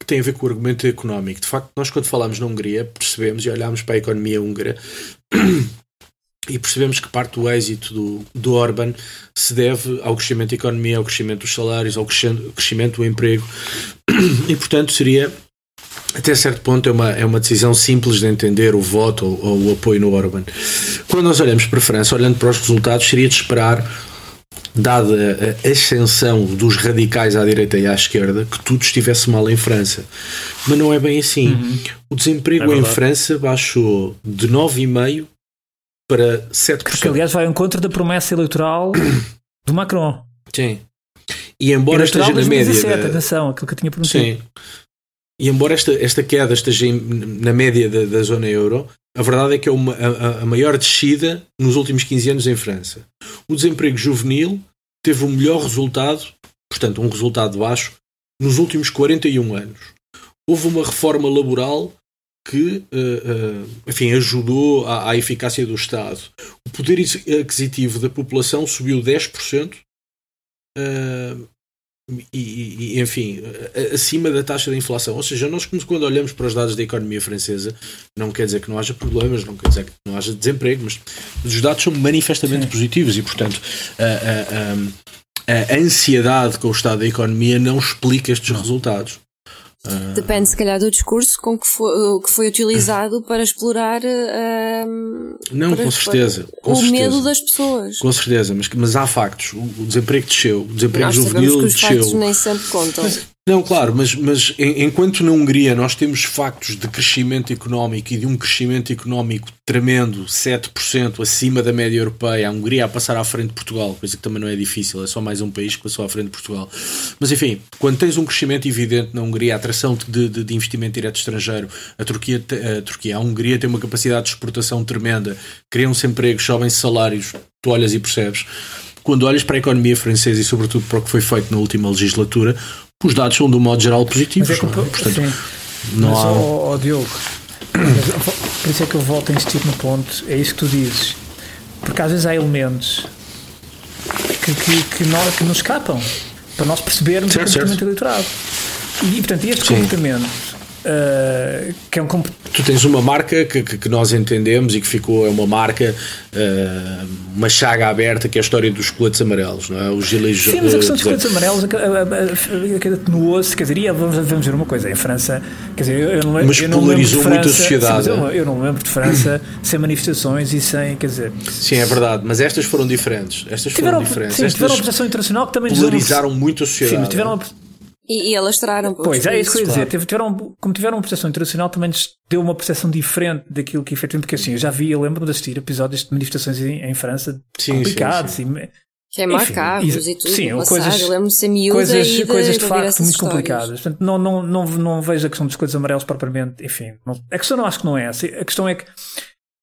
que tem a ver com o argumento económico. De facto, nós quando falamos na Hungria percebemos e olhamos para a economia húngara e percebemos que parte do êxito do, do Orban se deve ao crescimento da economia, ao crescimento dos salários, ao crescimento do emprego e, portanto, seria até certo ponto é uma, é uma decisão simples de entender o voto ou, ou o apoio no Orban. Quando nós olhamos para a França, olhando para os resultados, seria de esperar dada a ascensão dos radicais à direita e à esquerda, que tudo estivesse mal em França. Mas não é bem assim. Uhum. O desemprego é em França baixou de 9,5% para 7%. Porque, aliás, vai ao encontro da promessa eleitoral do Macron. Sim. E embora e esteja na média. Da... Atenção, aquilo que eu tinha prometido. Sim. E embora esta, esta queda esteja na média da, da zona euro, a verdade é que é uma, a, a, maior descida nos últimos 15 anos em França. O desemprego juvenil teve o melhor resultado, portanto, um resultado baixo, nos últimos 41 anos. Houve uma reforma laboral que, uh, uh, enfim, ajudou à, eficácia do Estado. O poder aquisitivo da população subiu 10%. Uh, e, e, enfim, acima da taxa de inflação. Ou seja, nós quando olhamos para os dados da economia francesa, não quer dizer que não haja problemas, não quer dizer que não haja desemprego, mas os dados são manifestamente Sim. positivos e, portanto, a, a, a, a, ansiedade com o estado da economia não explica estes não. resultados. Depende, se calhar, do discurso com que foi, que foi utilizado para explorar. Uh, não, para, com certeza. Com o certeza. medo das pessoas. Com certeza, mas, mas há factos. O, o desemprego desceu, o desemprego Nós juvenil que os desceu. Factos nem sempre contam. Mas, não, claro, mas, mas enquanto na Hungria nós temos factos de crescimento económico e de um crescimento económico tremendo, 7% acima da média europeia, a Hungria a passar à frente de Portugal, coisa que também não é difícil, é só mais um país que passou à frente de Portugal. Mas enfim, quando tens um crescimento evidente na Hungria, a atração de, de, de investimento direto estrangeiro, a Turquia, a Turquia, a Hungria tem uma capacidade de exportação tremenda, criam-se empregos, sobem-se salários, tu olhas e percebes quando olhas para a economia francesa e sobretudo para o que foi feito na última legislatura, os dados são de um modo geral positivos. Mas é que, não é? Portanto, sim. não Mas, há... oh, oh, Diogo, por isso é que eu volto a insistir no ponto, é isso que tu dizes. Porque às vezes há elementos que, que, que, nós, que nos escapam para nós percebermos certo, o comportamento certo. eleitoral. E, portanto, este Sim. comportamento Uh, que é um Tu tens uma marca que, que, nós entendemos e que ficou é uma marca, uh, uma chaga aberta, que é a história dos coletes amarelos, não é? Os giles, Sim, mas a questão dos coletes amarelos atenuou-se, quer dizer, e vamos, vamos ver uma coisa, em França, quer dizer, eu, não, mas eu não polarizou França, muito a sociedade. Sim, eu, eu, não lembro de França sem manifestações e sem, quer dizer. Sim, é verdade, mas estas foram diferentes. Estas tiveram, foram diferentes. Sim, tiveram uma projeção internacional que também polarizaram muito a sociedade. Sim, mas tiveram e, e alastraram. Pois, é isso que eu ia dizer. Claro. Tiveram, como tiveram uma percepção internacional, também deu uma percepção diferente daquilo que efetivamente. Porque assim, eu já vi, eu lembro-me de assistir episódios de manifestações em, em França sim, complicados. Sim, sim. Queimar carros e tudo. Sim, passar. coisas, Eu lembro de ser miúda coisas, e de, coisas de, de facto muito complicadas. Portanto, não, não, não, não vejo a questão dos coisas amarelos propriamente. Enfim, não, a questão não acho que não é essa. A questão é que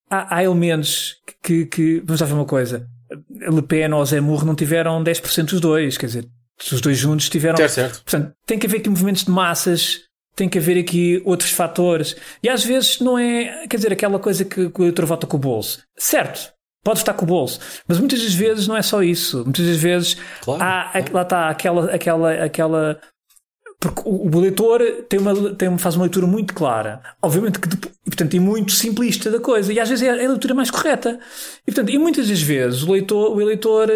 há, há elementos que, que. Vamos lá ver uma coisa. Le Pen ou Zemmour não tiveram 10% dos dois. Quer dizer, os dois juntos tiveram. Certo, certo. Portanto, tem que haver aqui movimentos de massas. Tem que haver aqui outros fatores. E às vezes não é, quer dizer, aquela coisa que, que o eleitor vota com o bolso. Certo, Pode estar com o bolso, mas muitas das vezes não é só isso. Muitas das vezes Claro, há, claro. lá está aquela, aquela, aquela. Porque o, o leitor tem uma, tem, faz uma leitura muito clara, obviamente que e, portanto, e muito simplista da coisa, e às vezes é a leitura mais correta. E, portanto, e muitas das vezes o, leitor, o eleitor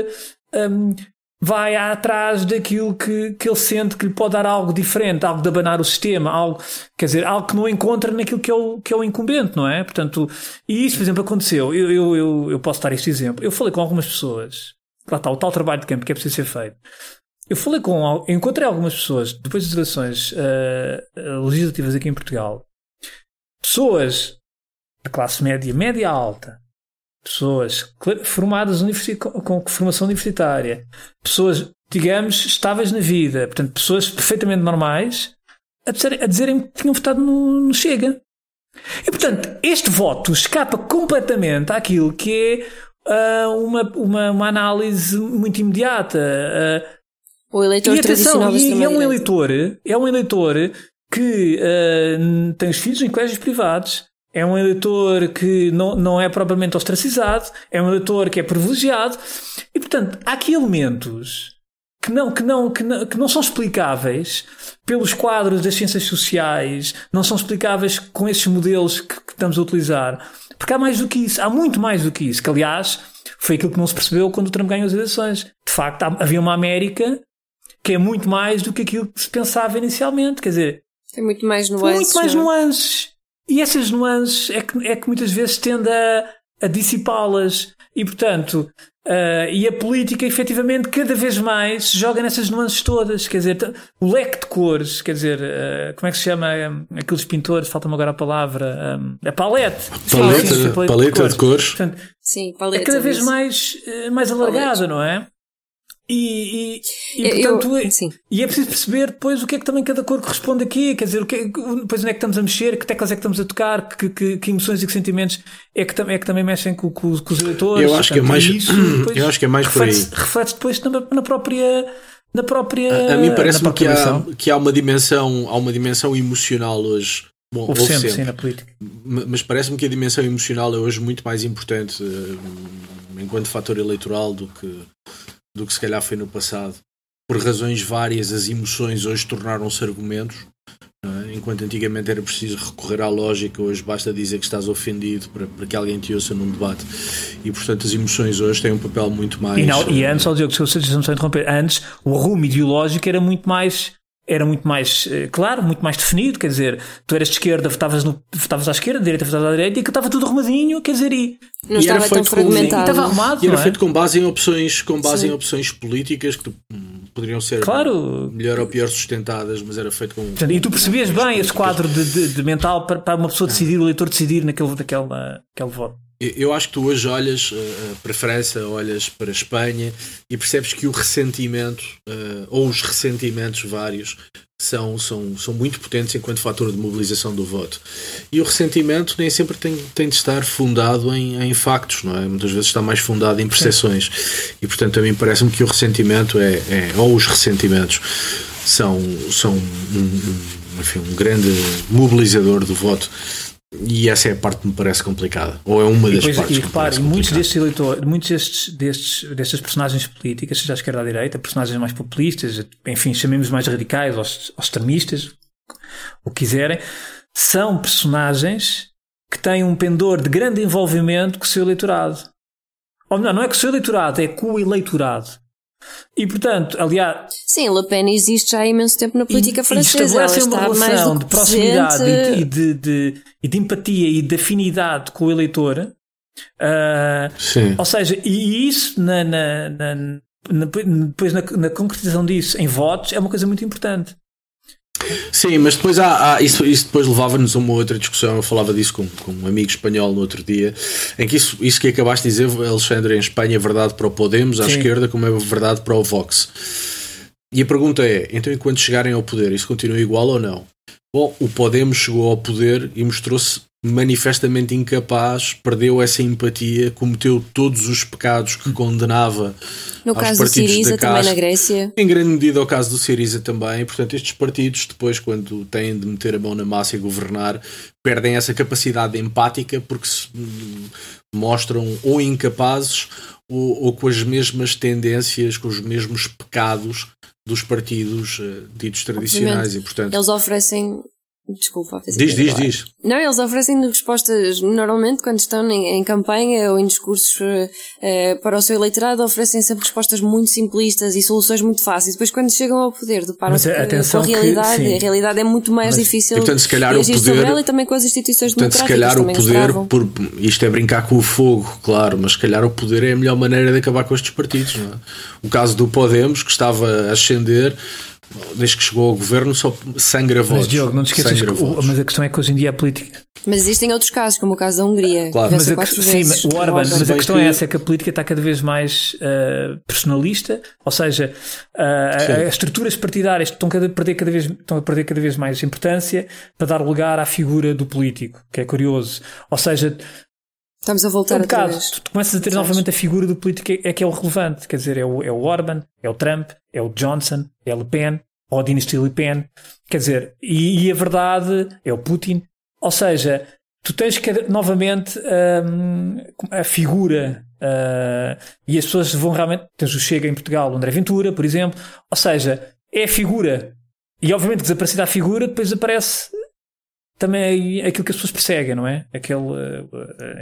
hum, vai atrás daquilo que, que ele sente que lhe pode dar algo diferente, algo de abanar o sistema, algo, quer dizer, algo que não encontra naquilo que é o, que é o incumbente, não é? Portanto, e isso, por exemplo, aconteceu. Eu, eu, eu, eu posso dar este exemplo. Eu falei com algumas pessoas, lá está, o tal trabalho de campo que é preciso ser feito. Eu falei com, encontrei algumas pessoas, depois das eleições eh, legislativas aqui em Portugal, pessoas da classe média, média alta, pessoas formadas universi- com, formação universitária, pessoas, digamos, estáveis na vida, portanto, pessoas perfeitamente normais, a, dizer- a dizerem que tinham votado no, no Chega. E, portanto, este voto escapa completamente àquilo que é ah, uma, uma, uma análise muito imediata. ah, O eleitor e atenção, e, é um eleitor, é um eleitor que ah, tem os filhos em colégios privados, é um eleitor que não, não é propriamente ostracizado, é um eleitor que é privilegiado, e portanto há aqui elementos que não, que não, que não, que não são explicáveis pelos quadros das ciências sociais, não são explicáveis com esses modelos que, que estamos a utilizar. Porque há mais do que isso, há muito mais do que isso, que aliás foi aquilo que não se percebeu quando o Trump ganhou as eleições. De facto, havia uma América que é muito mais do que aquilo que se pensava inicialmente. Quer dizer, Tem muito mais nuances. muito mais não nuances. E essas nuances é que, é que muitas vezes tende a, a dissipá-las. E, portanto, ah, e a política, efetivamente, cada vez mais se joga nessas nuances todas. Quer dizer, o leque de cores, quer dizer, ah, como é que se chama ah, aqueles pintores? Falta-me agora a palavra. ah, a palete. Paleta, Sim, sim, paleta de cores. Portanto, Sim, é paleta. cada vez mais, eh, mais alargada, não é? E, e, e, Eu- portanto, eu- sim. e é preciso perceber depois o que é que também cada cor corresponde aqui, quer dizer, o que é, depois onde é que estamos a mexer, que teclas é que estamos a tocar, que, que, que emoções e que sentimentos é que, é que também mexem com, com, com os eleitores. Eu acho que é Portanto, mais- isso eu acho que é mais por aí. reflete-se- Reflete-se depois na, na própria. Na própria A mim na parece-me que há, que há uma dimensão, há uma dimensão emocional hoje. Bom, Houve sempre, sempre. sim, na política. Ma- Mas parece-me que a dimensão emocional é hoje muito mais importante eh, enquanto fator eleitoral do que, do que se calhar foi no passado. Por razões várias, as emoções hoje tornaram-se argumentos. é? Enquanto antigamente era preciso recorrer à lógica, hoje basta dizer que estás ofendido para, para que alguém te ouça num debate. E portanto as emoções hoje têm um papel muito mais. E, não, e eh, antes, ó Diogo, se eu se eu não estou a interromper, antes o rumo ideológico era muito mais. Era muito mais eh, claro, muito mais definido, quer dizer, tu eras de esquerda, votavas, no, votavas à esquerda, de direita, votavas à direita, e que estava tudo arrumadinho, quer dizer, e, Não E era estava tão feito com- e fragmentado. estava arrumado, E era não é? feito com base em opções, com base Sim. em opções políticas que hum, poderiam ser Claro. melhor ou pior sustentadas, mas era feito com. Portanto, e tu percebias bem esse políticas. quadro de, de- de mental para, para uma pessoa decidir, o eleitor decidir naquele, naquele, naquele voto. Eu- acho que tu hoje olhas uh, para a França, olhas para a Espanha e percebes que o ressentimento, uh, ou os ressentimentos vários, são, são, são muito potentes enquanto fator de mobilização do voto. E o ressentimento nem sempre tem, tem de estar fundado em, em factos, não é? Muitas vezes está mais fundado em percepções. E portanto, a mim parece-me que o ressentimento é, é ou os ressentimentos são, são um, um, enfim, um grande mobilizador do voto. E essa é a parte que me parece complicada. Ou é uma das depois, partes e repare, muitos destes eleitores, muitos destes, destes, destas personagens políticas, seja à esquerda ou à direita, personagens mais populistas, enfim, chamemos mais radicais ou, ou extremistas, o que quiserem, são personagens que têm um pendor de grande envolvimento com o seu eleitorado. Ou melhor, não é com o seu eleitorado, é com o eleitorado. E portanto, aliás, Sim, Le Pen existe já há imenso tempo na política e, francesa. E estabelece Ela uma relação de que proximidade presente. e de, de, de, e de empatia e de afinidade com o eleitor. Ah, Sim. ou seja, e isso na, na, na- na- depois na, na concretização disso em votos é uma coisa muito importante. Sim, mas depois há, há isso, isso depois levava-nos a uma outra discussão. Eu falava disso com, com um amigo espanhol no outro dia, em que isso, isso que acabaste de dizer, Alexandre, em Espanha é verdade para o Podemos, à Sim. esquerda, como é verdade para o Vox. E a pergunta é: então, enquanto chegarem ao poder, isso continua igual ou não? Bom, o Podemos chegou ao poder e mostrou-se manifestamente incapaz, perdeu essa empatia, cometeu todos os pecados que condenava. No caso do Siriza, também na Grécia. Em grande medida, o caso do Siriza também. Portanto, estes partidos, depois, quando têm de meter a mão na massa e governar, perdem essa capacidade empática porque se mostram ou incapazes ou, ou com as mesmas tendências, com os mesmos pecados dos partidos uh, ditos tradicionais Obviamente, e portanto eles oferecem Desculpa, diz, diz, diz. Não, eles oferecem respostas normalmente quando estão em, em campanha ou em discursos uh, para o seu eleitorado, oferecem sempre respostas muito simplistas e soluções muito fáceis. Depois, quando chegam ao poder, deparam-se com a realidade. Que, a realidade é muito mais Mas, difícil. E, portanto, se calhar o poder, sobre ela e também com as instituições portanto, democráticas. se calhar o poder, por, isto é brincar com o fogo, claro, mas se calhar o poder é a melhor maneira de acabar com estes partidos. É? O caso do Podemos, que estava a ascender desde que chegou ao governo, só sangra votos. Mas, Diogo, não te esqueças que, o, mas a questão é que hoje em dia a política. Mas existem outros casos, como o caso da Hungria. Claro. Mas a, sim, o Orban, mas a questão é essa: é que a política está cada vez mais uh, personalista, ou seja, uh, as estruturas partidárias estão, cada, a perder cada vez, estão a perder cada vez mais importância para dar lugar à figura do político, que é curioso. Ou seja, Estamos a voltar um bocado, tu, tu começas a ter novamente a figura do político é, é que é o relevante, quer dizer, é o, é o Orban, é o Trump, é o Johnson, é Le Pen, ou a dinastia Le Pen, quer dizer, e, e, a verdade é o Putin, ou seja, tu tens que novamente um, a figura uh, e as pessoas vão realmente, tens o Chega em Portugal, o André Ventura, por exemplo, ou seja, é a figura. E obviamente desaparecida a figura, depois aparece também aquilo que as pessoas perseguem, não é? Aquele, uh,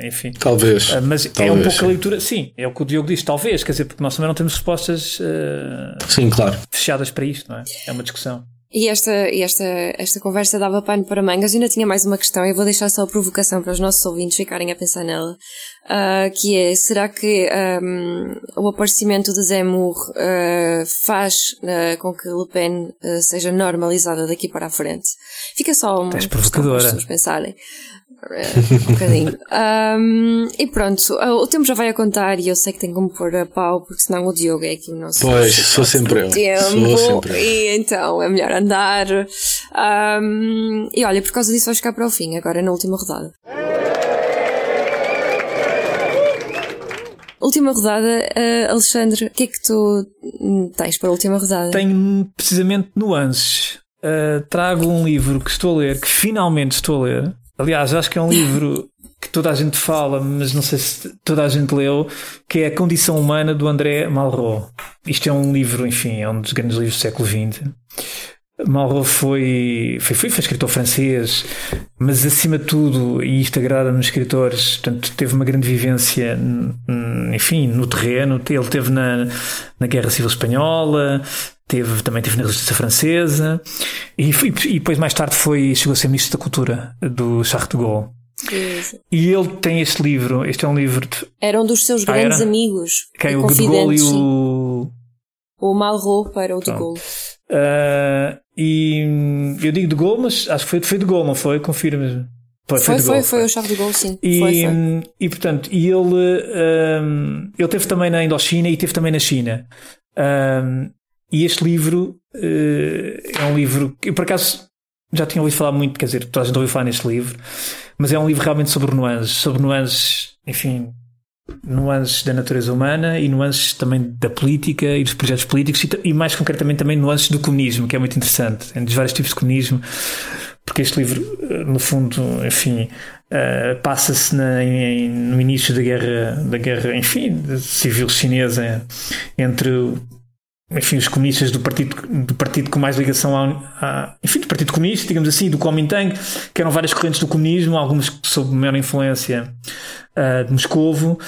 enfim. Talvez. Uh, mas talvez, é um pouco sim. a leitura, sim, é o que o Diogo diz, talvez, quer dizer, porque nós também não temos respostas uh, sim, claro. fechadas para isto, não é? É uma discussão. E esta, esta, esta conversa dava pano para mangas. Eu ainda tinha mais uma questão, eu vou deixar só a provocação para os nossos ouvintes ficarem a pensar nela, uh, que é, será que um, o aparecimento de Zemmour uh, faz uh, com que Le Pen seja normalizada daqui para a frente? Fica só uma questão para as pessoas pensarem. um bocadinho. Um, e pronto, o tempo já vai a contar e eu sei que tenho como pôr a pau, porque senão o Diogo é aqui o nosso. Pois, sou sempre eu. Tempo, sou sempre eu. E então é melhor andar. Um, e olha, por causa disso vais ficar para o fim, agora na última rodada. Última rodada, uh, Alexandre, o que é que tu tens para a última rodada? Tenho precisamente nuances. Uh, trago um livro que estou a ler, que finalmente estou a ler, Aliás, acho que é um livro que toda a gente fala, mas não sei se toda a gente leu, que é A Condição Humana do André Malraux. Isto é um livro, enfim, é um dos grandes livros do século XX. Malraux foi, foi, foi, foi escritor francês, mas acima de tudo, e isto agrada nos escritores, portanto, teve uma grande vivência, enfim, no terreno. Ele teve na, na Guerra Civil Espanhola, teve, também teve na Resistência Francesa e, e, e depois mais tarde foi, chegou a ser Ministro da Cultura do Charles de Gaulle. Isso. E ele tem este livro, este é um livro de... Era um dos seus ah, grandes amigos. Quem? O de Gaulle e o... O Malraux para o de Gaulle. Uh, e eu digo de Gaulle, mas acho que foi, foi de Gaulle, não foi? Confirma. Foi, foi, foi, foi, foi, o Charles de Gaulle, sim. E, foi, foi. e portanto, e ele, um, ele teve também na Indochina e teve também na China. Um, e este livro uh, é um livro que eu por acaso já tinha ouvido falar muito, quer dizer, toda a gente ouviu falar neste livro, mas é um livro realmente sobre nuances, sobre nuances, enfim, nuances da natureza humana e nuances também da política e dos projetos políticos e, e mais concretamente também nuances do comunismo, que é muito interessante, entre vários tipos de comunismo, porque este livro, eh, no fundo, enfim, uh, passa-se no início da guerra, da guerra, enfim, civil chinesa entre enfim, os comunistas do partido, do partido com mais ligação ao, a, enfim, do Partido Comunista, digamos assim, do Kuomintang, que eram várias correntes do comunismo, algumas sob maior influência uh, de Moscovo,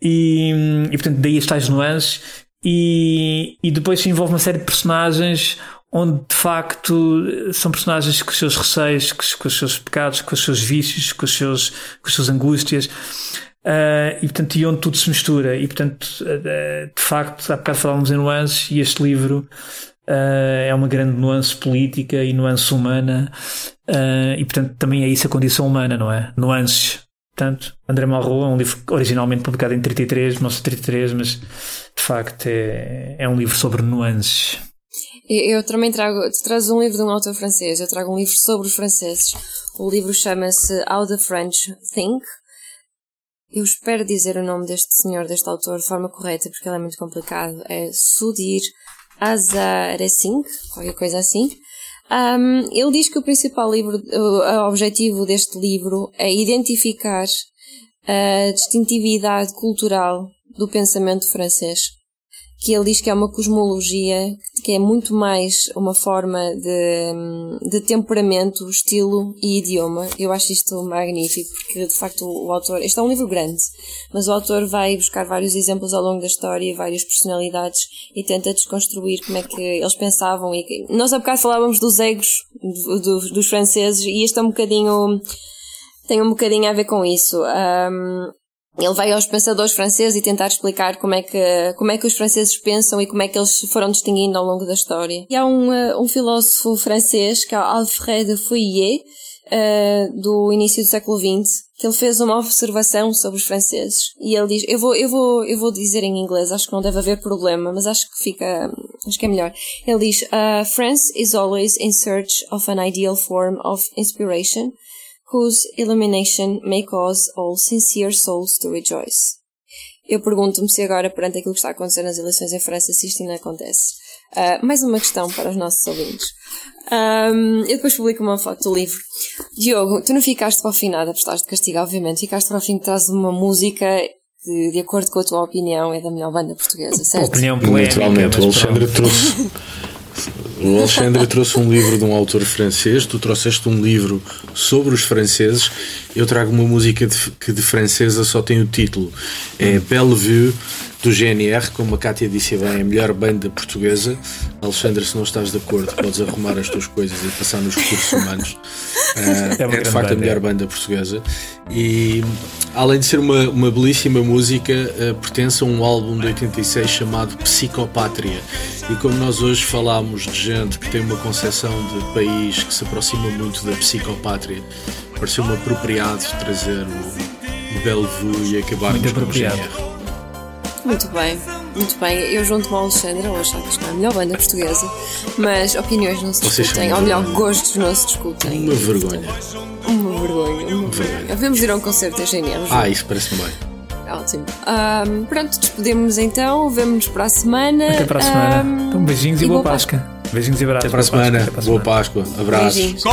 e, e portanto daí as tais nuances, e, e depois se envolve uma série de personagens onde de facto são personagens com os seus receios, com os seus pecados, com os seus vícios, com, os seus, com as suas angústias. Uh, e portanto, e onde tudo se mistura. E portanto, uh, de facto, há bocado falávamos em nuances e este livro uh, é uma grande nuance política e nuance humana, e portanto também é isso a condição humana, não é? Nuances. Portanto, André Malraux é um livro originalmente publicado em 33, 1933, mas de facto é, é um livro sobre nuances. Eu, também trago, tu um livro de um autor francês, eu trago um livro sobre os franceses. O livro chama-se How the French Think. Eu espero dizer o nome deste senhor, deste autor, de forma correta, porque ele é muito complicado. É Sudir Azaresing, qualquer coisa assim. Um, ele diz que o principal livro, o objetivo deste livro é identificar a distintividade cultural do pensamento francês que ele diz que é uma cosmologia, que é muito mais uma forma de, de temperamento, estilo e idioma. Eu acho isto magnífico, porque de facto o, autor, este é um livro grande, mas o autor vai buscar vários exemplos ao longo da história, várias personalidades e tenta desconstruir como é que eles pensavam. E nós há bocado falávamos dos egos do, do, dos franceses e este é um bocadinho, tem um bocadinho a ver com isso. Um, ele vai aos pensadores franceses e tentar explicar como é que, como é que os franceses pensam e como é que eles foram distinguindo ao longo da história. E há um, uh, um filósofo francês, que é Alfred Fouillet, uh, do início do século XX, que ele fez uma observação sobre os franceses. E ele diz, eu vou, eu vou, eu vou dizer em inglês, acho que não deve haver problema, mas acho que fica, acho que é melhor. Ele diz, uh, France is always in search of an ideal form of inspiration whose illumination may cause all sincere souls to rejoice. Eu pergunto-me se agora, perante aquilo que está a acontecer nas eleições em França, se isto ainda acontece. Uh, mais uma questão para os nossos ouvintes. Um, eu depois publico uma foto do livro. Diogo, tu não ficaste para o fim nada, prestaste de castigo, obviamente. Ficaste para o fim que traz uma música que, de acordo com a tua opinião, é da melhor banda portuguesa, certo? Opinião polémica, Naturalmente, o Alexandre trouxe o Alexandre trouxe um livro de um autor francês, tu trouxeste um livro sobre os franceses. Eu trago uma música de, que de francesa só tem o título. É Bellevue do GNR, como a Cátia disse bem, é a melhor banda portuguesa. Alexandre, se não estás de acordo, podes arrumar as tuas coisas e passar nos cursos humanos. Uh, é, é, de facto a melhor banda portuguesa. E além de ser uma, uma belíssima música, uh, pertence a um álbum de 86 chamado Psicopátria. E como nós hoje falámos de gente que tem uma concepção de país que se aproxima muito da psicopátria, pareceu-me apropriado trazer o Bellevue e acabar muito com o GNR. Muito bem, muito bem. Eu junto-me ao Alexandre, eu acho que é a melhor banda portuguesa, mas opiniões não se Vocês discutem, ou melhor, gostos não se discutem. Uma vergonha. Uma vergonha, uma vergonha. Vamos ir a um concerto de GNR. Ah, isso parece-me bem. Ótimo. Um, pronto, despedimos então, vemo-nos para a semana. Até para a semana. Um, então, beijinhos e, e boa, boa Páscoa. Páscoa. Beijinhos e abraços. Até para a semana. Boa Páscoa. Abraços. Beijinhos.